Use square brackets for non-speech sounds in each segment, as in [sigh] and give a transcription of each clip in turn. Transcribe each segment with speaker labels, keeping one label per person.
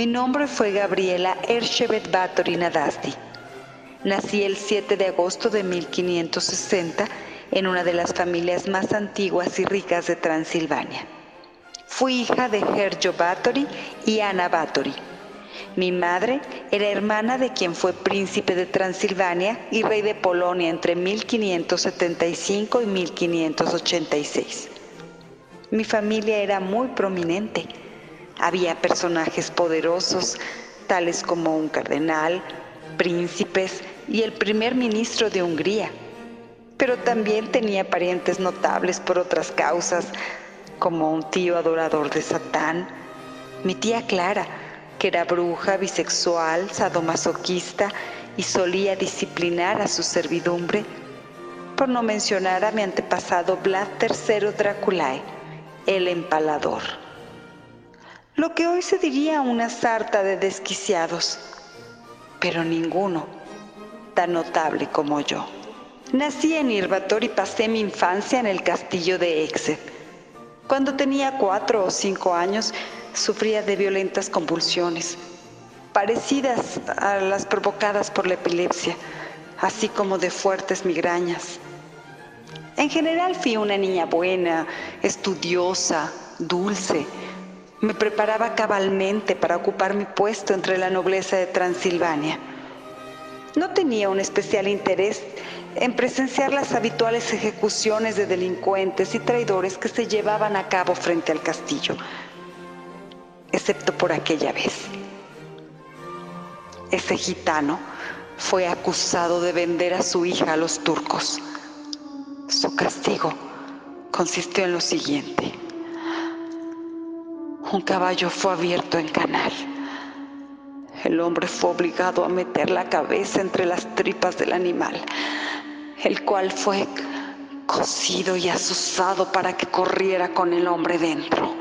Speaker 1: Mi nombre fue Gabriela Ershebet Batory Nadasti. Nací el 7 de agosto de 1560 en una de las familias más antiguas y ricas de Transilvania. Fui hija de Herjo Batory y Ana Batory. Mi madre era hermana de quien fue príncipe de Transilvania y rey de Polonia entre 1575 y 1586. Mi familia era muy prominente. Había personajes poderosos, tales como un cardenal, príncipes y el primer ministro de Hungría. Pero también tenía parientes notables por otras causas, como un tío adorador de Satán, mi tía Clara, que era bruja, bisexual, sadomasoquista y solía disciplinar a su servidumbre, por no mencionar a mi antepasado Vlad III Draculae el empalador. Lo que hoy se diría una sarta de desquiciados, pero ninguno tan notable como yo. Nací en Irvator y pasé mi infancia en el castillo de Exed. Cuando tenía cuatro o cinco años, sufría de violentas convulsiones, parecidas a las provocadas por la epilepsia, así como de fuertes migrañas. En general fui una niña buena, estudiosa, dulce. Me preparaba cabalmente para ocupar mi puesto entre la nobleza de Transilvania. No tenía un especial interés en presenciar las habituales ejecuciones de delincuentes y traidores que se llevaban a cabo frente al castillo, excepto por aquella vez. Ese gitano fue acusado de vender a su hija a los turcos. Su castigo consistió en lo siguiente. Un caballo fue abierto en canal. El hombre fue obligado a meter la cabeza entre las tripas del animal, el cual fue cocido y asusado para que corriera con el hombre dentro.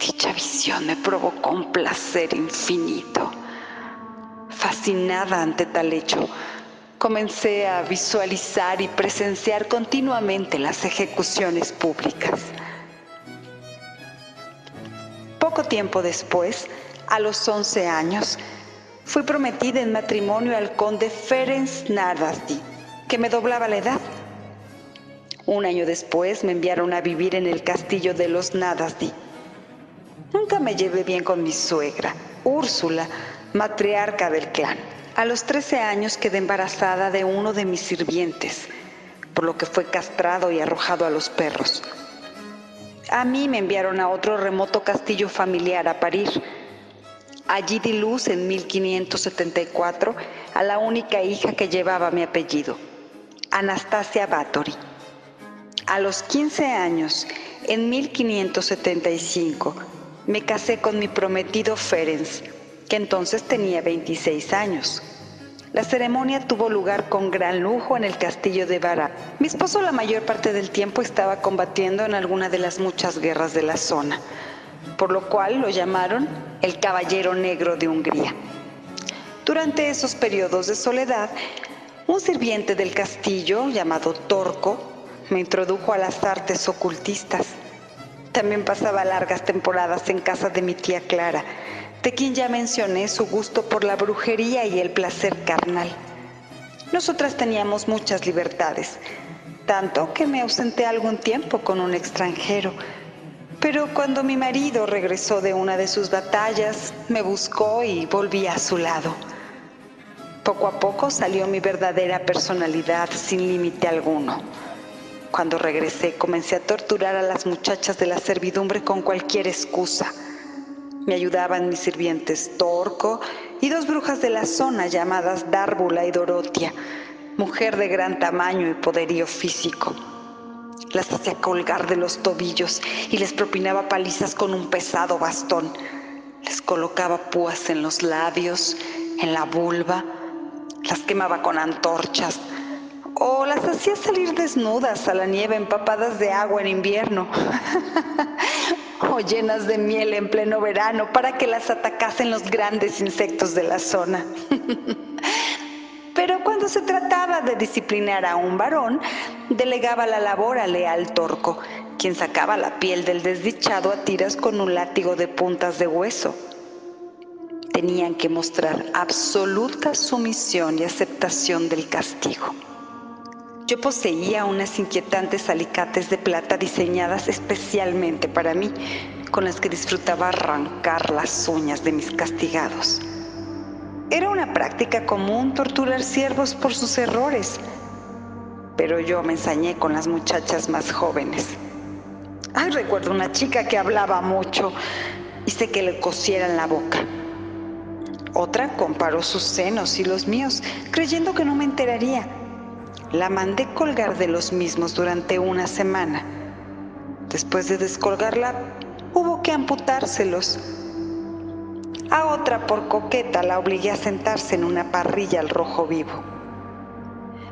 Speaker 1: Dicha visión me provocó un placer infinito. Fascinada ante tal hecho, comencé a visualizar y presenciar continuamente las ejecuciones públicas. Poco tiempo después, a los 11 años, fui prometida en matrimonio al conde Ferenc Nardasti, que me doblaba la edad. Un año después me enviaron a vivir en el castillo de los Nadasdi. Nunca me llevé bien con mi suegra, Úrsula, matriarca del clan. A los 13 años quedé embarazada de uno de mis sirvientes, por lo que fue castrado y arrojado a los perros. A mí me enviaron a otro remoto castillo familiar a parir. Allí di luz en 1574 a la única hija que llevaba mi apellido, Anastasia Báthory. A los 15 años, en 1575, me casé con mi prometido Ferenc, que entonces tenía 26 años. La ceremonia tuvo lugar con gran lujo en el castillo de Vara. Mi esposo la mayor parte del tiempo estaba combatiendo en alguna de las muchas guerras de la zona, por lo cual lo llamaron el Caballero Negro de Hungría. Durante esos periodos de soledad, un sirviente del castillo llamado Torco me introdujo a las artes ocultistas. También pasaba largas temporadas en casa de mi tía Clara, de quien ya mencioné su gusto por la brujería y el placer carnal. Nosotras teníamos muchas libertades, tanto que me ausenté algún tiempo con un extranjero. Pero cuando mi marido regresó de una de sus batallas, me buscó y volví a su lado. Poco a poco salió mi verdadera personalidad sin límite alguno. Cuando regresé comencé a torturar a las muchachas de la servidumbre con cualquier excusa me ayudaban mis sirvientes Torco y dos brujas de la zona llamadas Dárbula y Dorotia, mujer de gran tamaño y poderío físico. Las hacía colgar de los tobillos y les propinaba palizas con un pesado bastón. Les colocaba púas en los labios, en la vulva, las quemaba con antorchas o las hacía salir desnudas a la nieve empapadas de agua en invierno [laughs] o llenas de miel en pleno verano para que las atacasen los grandes insectos de la zona. [laughs] Pero cuando se trataba de disciplinar a un varón, delegaba la labor a leal torco, quien sacaba la piel del desdichado a tiras con un látigo de puntas de hueso. tenían que mostrar absoluta sumisión y aceptación del castigo. Yo poseía unas inquietantes alicates de plata diseñadas especialmente para mí, con las que disfrutaba arrancar las uñas de mis castigados. Era una práctica común torturar siervos por sus errores, pero yo me ensañé con las muchachas más jóvenes. Ay, recuerdo una chica que hablaba mucho, hice que le cosieran la boca. Otra comparó sus senos y los míos, creyendo que no me enteraría. La mandé colgar de los mismos durante una semana. Después de descolgarla, hubo que amputárselos. A otra, por coqueta, la obligué a sentarse en una parrilla al rojo vivo.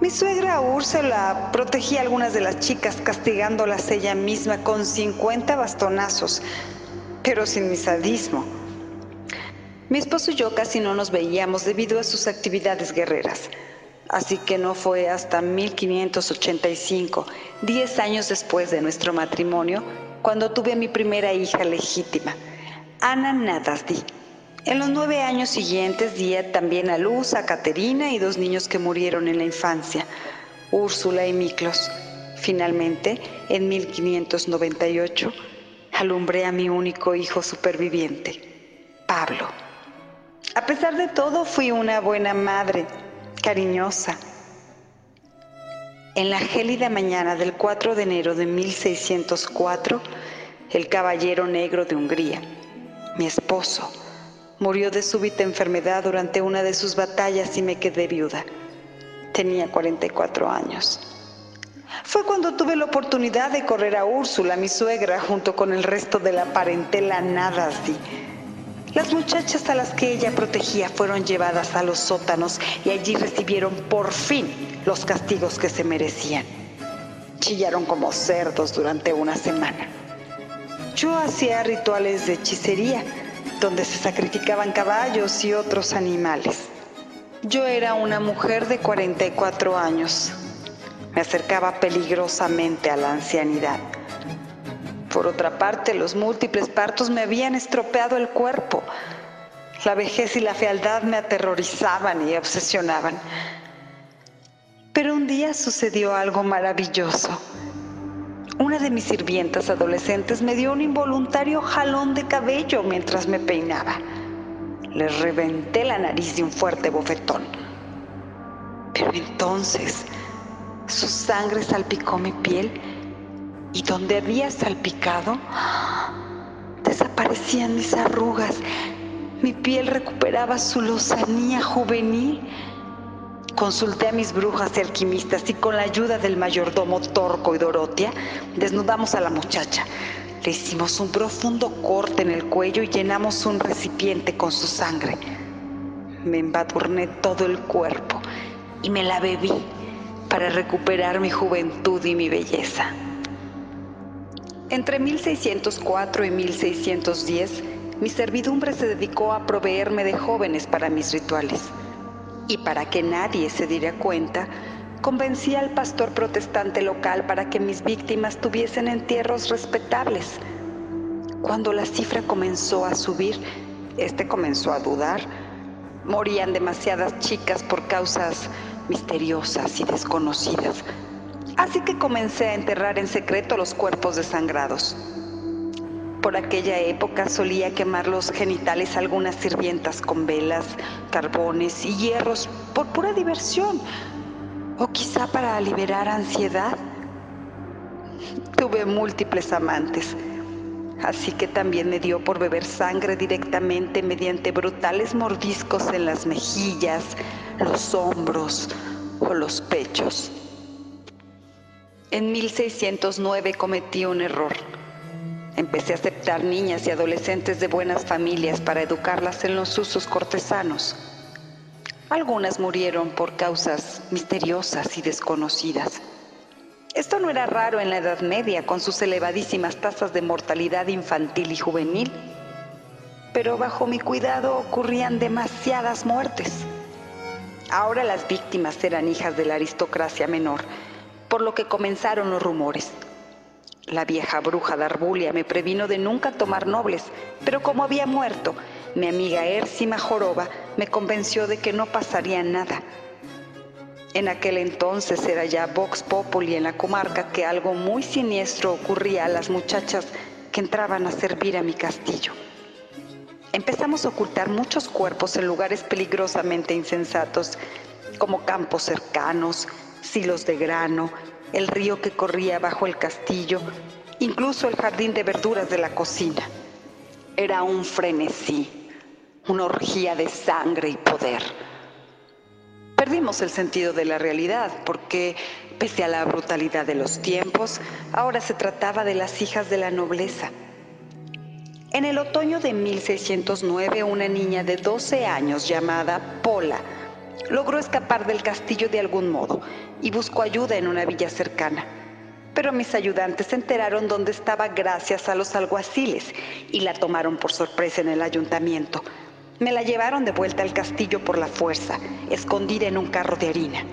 Speaker 1: Mi suegra Úrsula protegía a algunas de las chicas castigándolas ella misma con 50 bastonazos, pero sin mi sadismo. Mi esposo y yo casi no nos veíamos debido a sus actividades guerreras, así que no fue hasta 1585, 10 años después de nuestro matrimonio, cuando tuve a mi primera hija legítima, Ana Nadasdi en los nueve años siguientes di también a luz a Caterina y dos niños que murieron en la infancia, Úrsula y Miklos. Finalmente, en 1598, alumbré a mi único hijo superviviente, Pablo. A pesar de todo, fui una buena madre, cariñosa. En la gélida mañana del 4 de enero de 1604, el caballero negro de Hungría, mi esposo, Murió de súbita enfermedad durante una de sus batallas y me quedé viuda. Tenía 44 años. Fue cuando tuve la oportunidad de correr a Úrsula, mi suegra, junto con el resto de la parentela Nadasdi. Las muchachas a las que ella protegía fueron llevadas a los sótanos y allí recibieron por fin los castigos que se merecían. Chillaron como cerdos durante una semana. Yo hacía rituales de hechicería donde se sacrificaban caballos y otros animales. Yo era una mujer de 44 años. Me acercaba peligrosamente a la ancianidad. Por otra parte, los múltiples partos me habían estropeado el cuerpo. La vejez y la fealdad me aterrorizaban y obsesionaban. Pero un día sucedió algo maravilloso. Una de mis sirvientas adolescentes me dio un involuntario jalón de cabello mientras me peinaba. Le reventé la nariz de un fuerte bofetón. Pero entonces su sangre salpicó mi piel y donde había salpicado desaparecían mis arrugas. Mi piel recuperaba su lozanía juvenil Consulté a mis brujas y alquimistas y con la ayuda del mayordomo Torco y Dorotea desnudamos a la muchacha. Le hicimos un profundo corte en el cuello y llenamos un recipiente con su sangre. Me embadurné todo el cuerpo y me la bebí para recuperar mi juventud y mi belleza. Entre 1604 y 1610, mi servidumbre se dedicó a proveerme de jóvenes para mis rituales y para que nadie se diera cuenta, convencí al pastor protestante local para que mis víctimas tuviesen entierros respetables. Cuando la cifra comenzó a subir, este comenzó a dudar. Morían demasiadas chicas por causas misteriosas y desconocidas. Así que comencé a enterrar en secreto los cuerpos desangrados. Por aquella época solía quemar los genitales algunas sirvientas con velas, carbones y hierros por pura diversión, o quizá para liberar ansiedad. Tuve múltiples amantes, así que también me dio por beber sangre directamente mediante brutales mordiscos en las mejillas, los hombros o los pechos. En 1609 cometí un error Empecé a aceptar niñas y adolescentes de buenas familias para educarlas en los usos cortesanos. Algunas murieron por causas misteriosas y desconocidas. Esto no era raro en la Edad Media con sus elevadísimas tasas de mortalidad infantil y juvenil, pero bajo mi cuidado ocurrían demasiadas muertes. Ahora las víctimas eran hijas de la aristocracia menor, por lo que comenzaron los rumores. La vieja bruja de Arbulia me previno de nunca tomar nobles, pero como había muerto, mi amiga Ersima Joroba me convenció de que no pasaría nada. En aquel entonces era ya Vox Populi en la comarca que algo muy siniestro ocurría a las muchachas que entraban a servir a mi castillo. Empezamos a ocultar muchos cuerpos en lugares peligrosamente insensatos, como campos cercanos, silos de grano, el río que corría bajo el castillo, incluso el jardín de verduras de la cocina. Era un frenesí, una orgía de sangre y poder Perdimos el sentido de la realidad porque, pese a la brutalidad de los tiempos, ahora se trataba de las hijas de la nobleza. En el otoño de 1609, una niña de 12 años llamada Pola logró escapar del castillo de algún modo y buscó ayuda en una villa cercana. Pero mis ayudantes se enteraron dónde estaba gracias a los alguaciles y la tomaron por sorpresa en el ayuntamiento me la llevaron de vuelta al castillo por la fuerza, escondida en un carro de harina.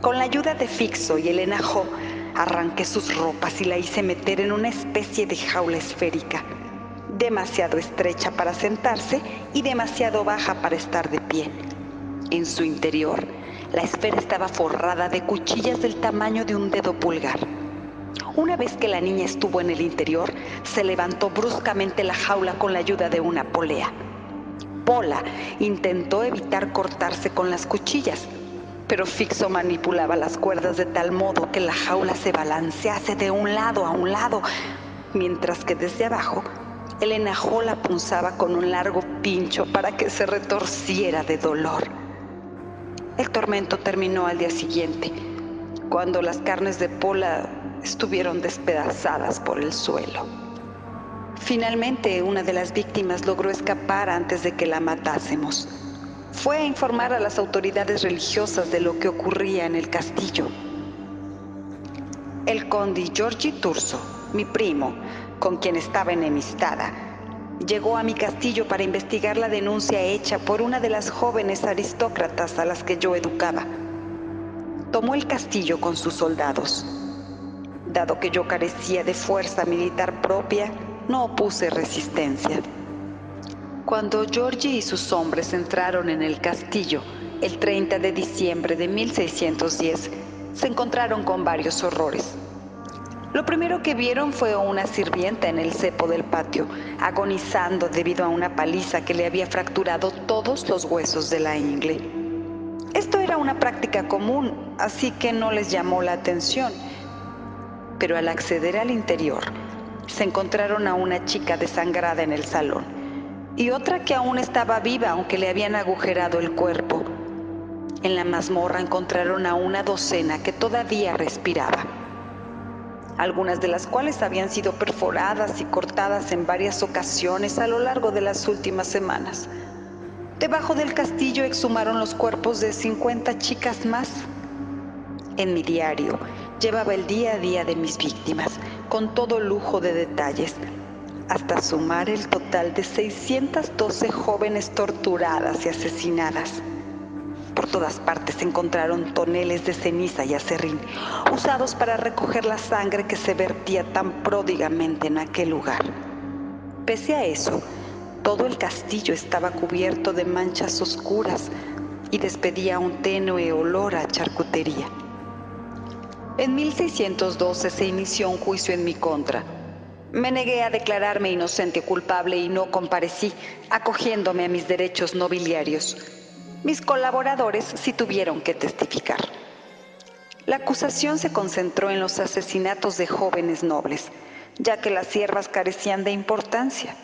Speaker 1: Con la ayuda de Fixo y Elena Jo, arranqué sus ropas y la hice meter en una especie de jaula esférica, demasiado estrecha para sentarse y demasiado baja para estar de pie. En su interior, la esfera estaba forrada de cuchillas del tamaño de un dedo pulgar. Una vez que la niña estuvo en el interior, se levantó bruscamente la jaula con la ayuda de una polea. Pola intentó evitar cortarse con las cuchillas, pero Fixo manipulaba las cuerdas de tal modo que la jaula se balancease de un lado a un lado, mientras que desde abajo el enajo la punzaba con un largo pincho para que se retorciera de dolor. El tormento terminó al día siguiente, cuando las carnes de Pola estuvieron despedazadas por el suelo. Finalmente, una de las víctimas logró escapar antes de que la matásemos. Fue a informar a las autoridades religiosas de lo que ocurría en el castillo. El conde Giorgi Turso, mi primo, con quien estaba enemistada, llegó a mi castillo para investigar la denuncia hecha por una de las jóvenes aristócratas a las que yo educaba. Tomó el castillo con sus soldados. Dado que yo carecía de fuerza militar propia, no opuse resistencia. Cuando Giorgi y sus hombres entraron en el castillo el 30 de diciembre de 1610, se encontraron con varios horrores. Lo primero que vieron fue una sirvienta en el cepo del patio, agonizando debido a una paliza que le había fracturado todos los huesos de la ingle. Esto era una práctica común, así que no les llamó la atención. Pero al acceder al interior, se encontraron a una chica desangrada en el salón y otra que aún estaba viva aunque le habían agujerado el cuerpo. En la mazmorra encontraron a una docena que todavía respiraba, algunas de las cuales habían sido perforadas y cortadas en varias ocasiones a lo largo de las últimas semanas. Debajo del castillo exhumaron los cuerpos de 50 chicas más. En mi diario llevaba el día a día de mis víctimas, con todo lujo de detalles, hasta sumar el total de 612 jóvenes torturadas y asesinadas. Por todas partes se encontraron toneles de ceniza y acerrín, usados para recoger la sangre que se vertía tan pródigamente en aquel lugar. Pese a eso, todo el castillo estaba cubierto de manchas oscuras y despedía un tenue olor a charcutería. En 1612 se inició un juicio en mi contra. Me negué a declararme inocente o culpable y no comparecí, acogiéndome a mis derechos nobiliarios. Mis colaboradores sí tuvieron que testificar. La acusación se concentró en los asesinatos de jóvenes nobles, ya que las siervas carecían de importancia.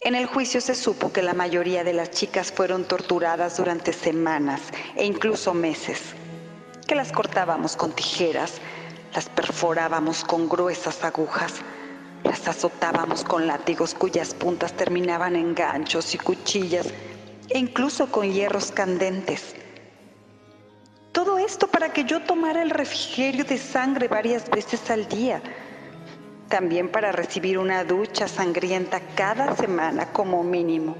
Speaker 1: En el juicio se supo que la mayoría de las chicas fueron torturadas durante semanas e incluso meses que las cortábamos con tijeras, las perforábamos con gruesas agujas, las azotábamos con látigos cuyas puntas terminaban en ganchos y cuchillas e incluso con hierros candentes. Todo esto para que yo tomara el refrigerio de sangre varias veces al día, también para recibir una ducha sangrienta cada semana como mínimo.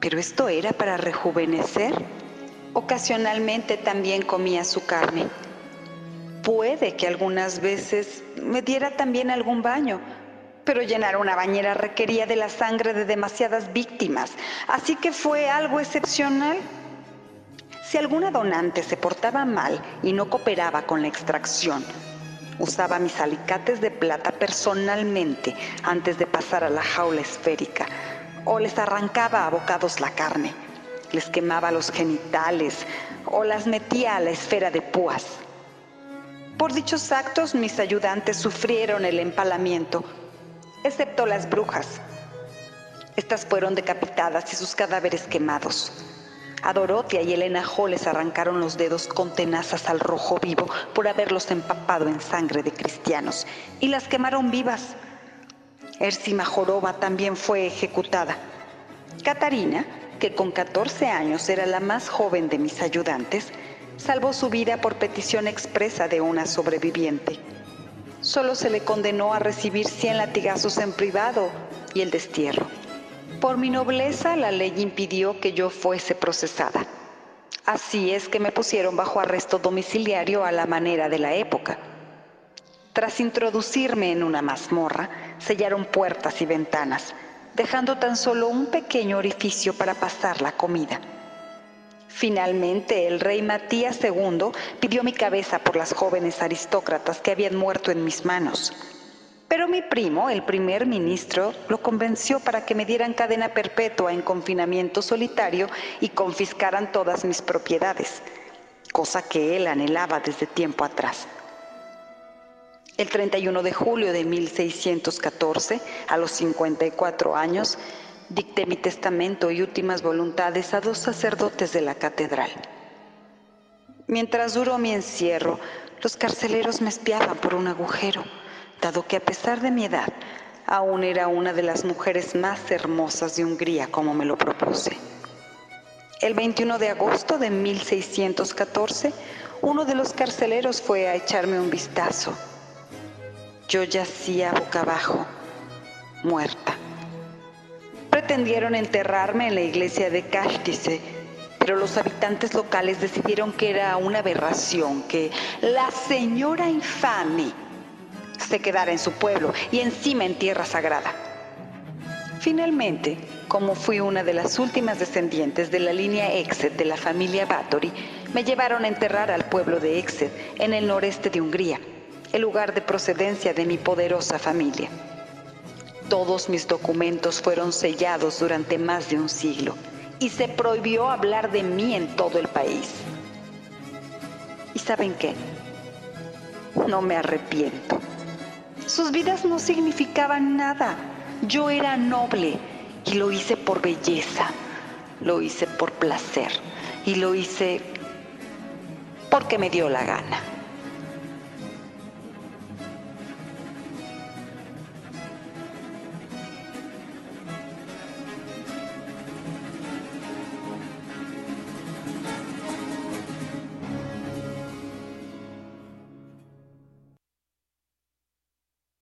Speaker 1: Pero esto era para rejuvenecer Ocasionalmente también comía su carne. Puede que algunas veces me diera también algún baño, pero llenar una bañera requería de la sangre de demasiadas víctimas, así que fue algo excepcional. Si alguna donante se portaba mal y no cooperaba con la extracción, usaba mis alicates de plata personalmente antes de pasar a la jaula esférica, o les arrancaba a bocados la carne, les quemaba los genitales o las metía a la esfera de púas. Por dichos actos mis ayudantes sufrieron el empalamiento excepto las brujas. Estas fueron decapitadas y sus cadáveres quemados. A Dorotia y Elena Ho les arrancaron los dedos con tenazas al rojo vivo por haberlos empapado en sangre de cristianos y las quemaron vivas. Ersima Joroba también fue ejecutada. Catarina, que con 14 años era la más joven de mis ayudantes, salvó su vida por petición expresa de una sobreviviente solo se le condenó a recibir 100 latigazos en privado y el destierro. Por mi nobleza la ley impidió que yo fuese procesada. Así es que me pusieron bajo arresto domiciliario a la manera de la época. Tras introducirme en una mazmorra, sellaron puertas y ventanas, dejando tan solo un pequeño orificio para pasar la comida. Finalmente, el rey Matías II pidió mi cabeza por las jóvenes aristócratas que habían muerto en mis manos. Pero mi primo, el primer ministro, lo convenció para que me dieran cadena perpetua en confinamiento solitario y confiscaran todas mis propiedades, cosa que él anhelaba desde tiempo atrás. El 31 de julio de 1614, a los 54 años, dicté mi testamento y últimas voluntades a dos sacerdotes de la catedral. Mientras duró mi encierro, los carceleros me espiaban por un agujero, dado que a pesar de mi edad, aún era una de las mujeres más hermosas de Hungría como me lo propuse. El 21 de agosto de 1614, uno de los carceleros fue a echarme un vistazo. Yo yacía boca abajo, muerta. Pretendieron enterrarme en la iglesia de Kashtice, pero los habitantes locales decidieron que era una aberración que la señora infame se quedara en su pueblo y encima en tierra sagrada. Finalmente, como fui una de las últimas descendientes de la línea Exet de la familia Báthory, me llevaron a enterrar al pueblo de Exet, en el noreste de Hungría, el lugar de procedencia de mi poderosa familia. Todos mis documentos fueron sellados durante más de un siglo y se prohibió hablar de mí en todo el país. ¿Y saben qué? No me arrepiento. Sus vidas no significaban nada. Yo era noble y lo hice por belleza, lo hice por placer y lo hice porque me dio la gana.